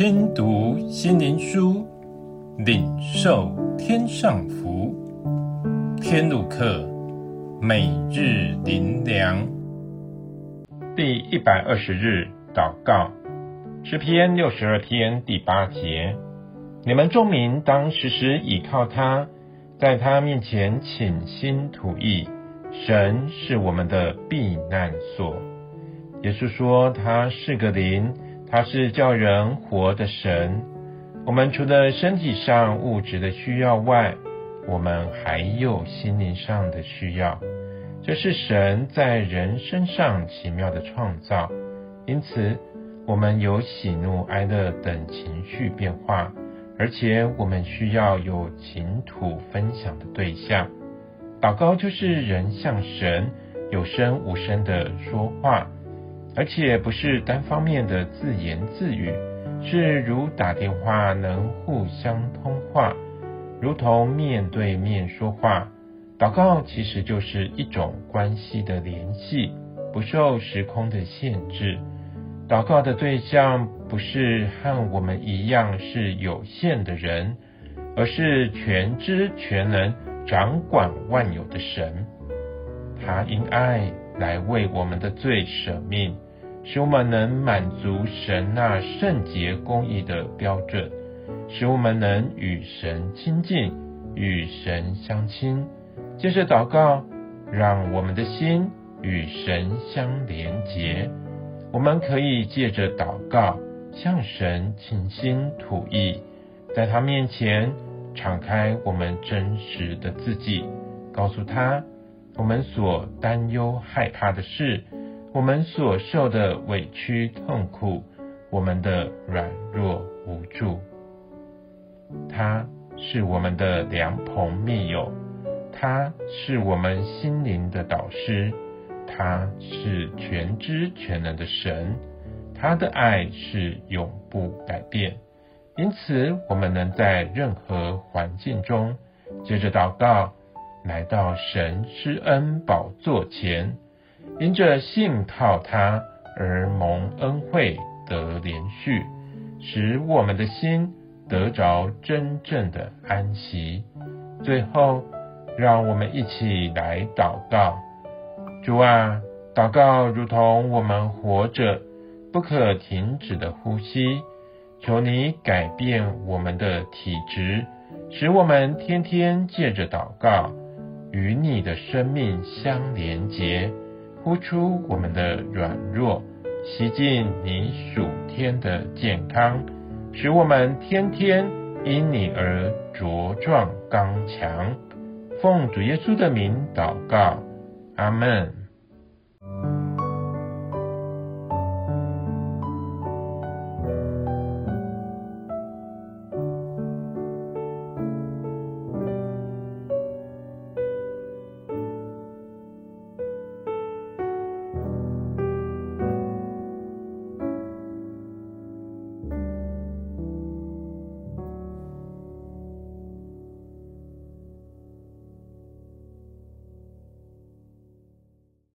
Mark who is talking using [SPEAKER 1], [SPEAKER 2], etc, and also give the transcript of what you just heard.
[SPEAKER 1] 听读心灵书，领受天上福。天路客，每日灵粮，第一百二十日祷告，诗篇六十二篇第八节：你们众民当时时倚靠他，在他面前倾心吐意。神是我们的避难所。耶稣说：“他是个灵。”他是叫人活的神。我们除了身体上物质的需要外，我们还有心灵上的需要。这是神在人身上奇妙的创造。因此，我们有喜怒哀乐等情绪变化，而且我们需要有情土分享的对象。祷告就是人向神有声无声的说话。而且不是单方面的自言自语，是如打电话能互相通话，如同面对面说话。祷告其实就是一种关系的联系，不受时空的限制。祷告的对象不是和我们一样是有限的人，而是全知全能、掌管万有的神。他因爱来为我们的罪舍命，使我们能满足神那圣洁公义的标准，使我们能与神亲近，与神相亲。接着祷告，让我们的心与神相连结。我们可以借着祷告向神倾心吐意，在他面前敞开我们真实的自己，告诉他。我们所担忧害怕的事，我们所受的委屈痛苦，我们的软弱无助，他是我们的良朋密友，他是我们心灵的导师，他是全知全能的神，他的爱是永不改变。因此，我们能在任何环境中，接着祷告。来到神施恩宝座前，因着信靠他而蒙恩惠得连续，使我们的心得着真正的安息。最后，让我们一起来祷告：主啊，祷告如同我们活着不可停止的呼吸，求你改变我们的体质，使我们天天借着祷告。与你的生命相连结，呼出我们的软弱，吸进你属天的健康，使我们天天因你而茁壮刚强。奉主耶稣的名祷告，阿门。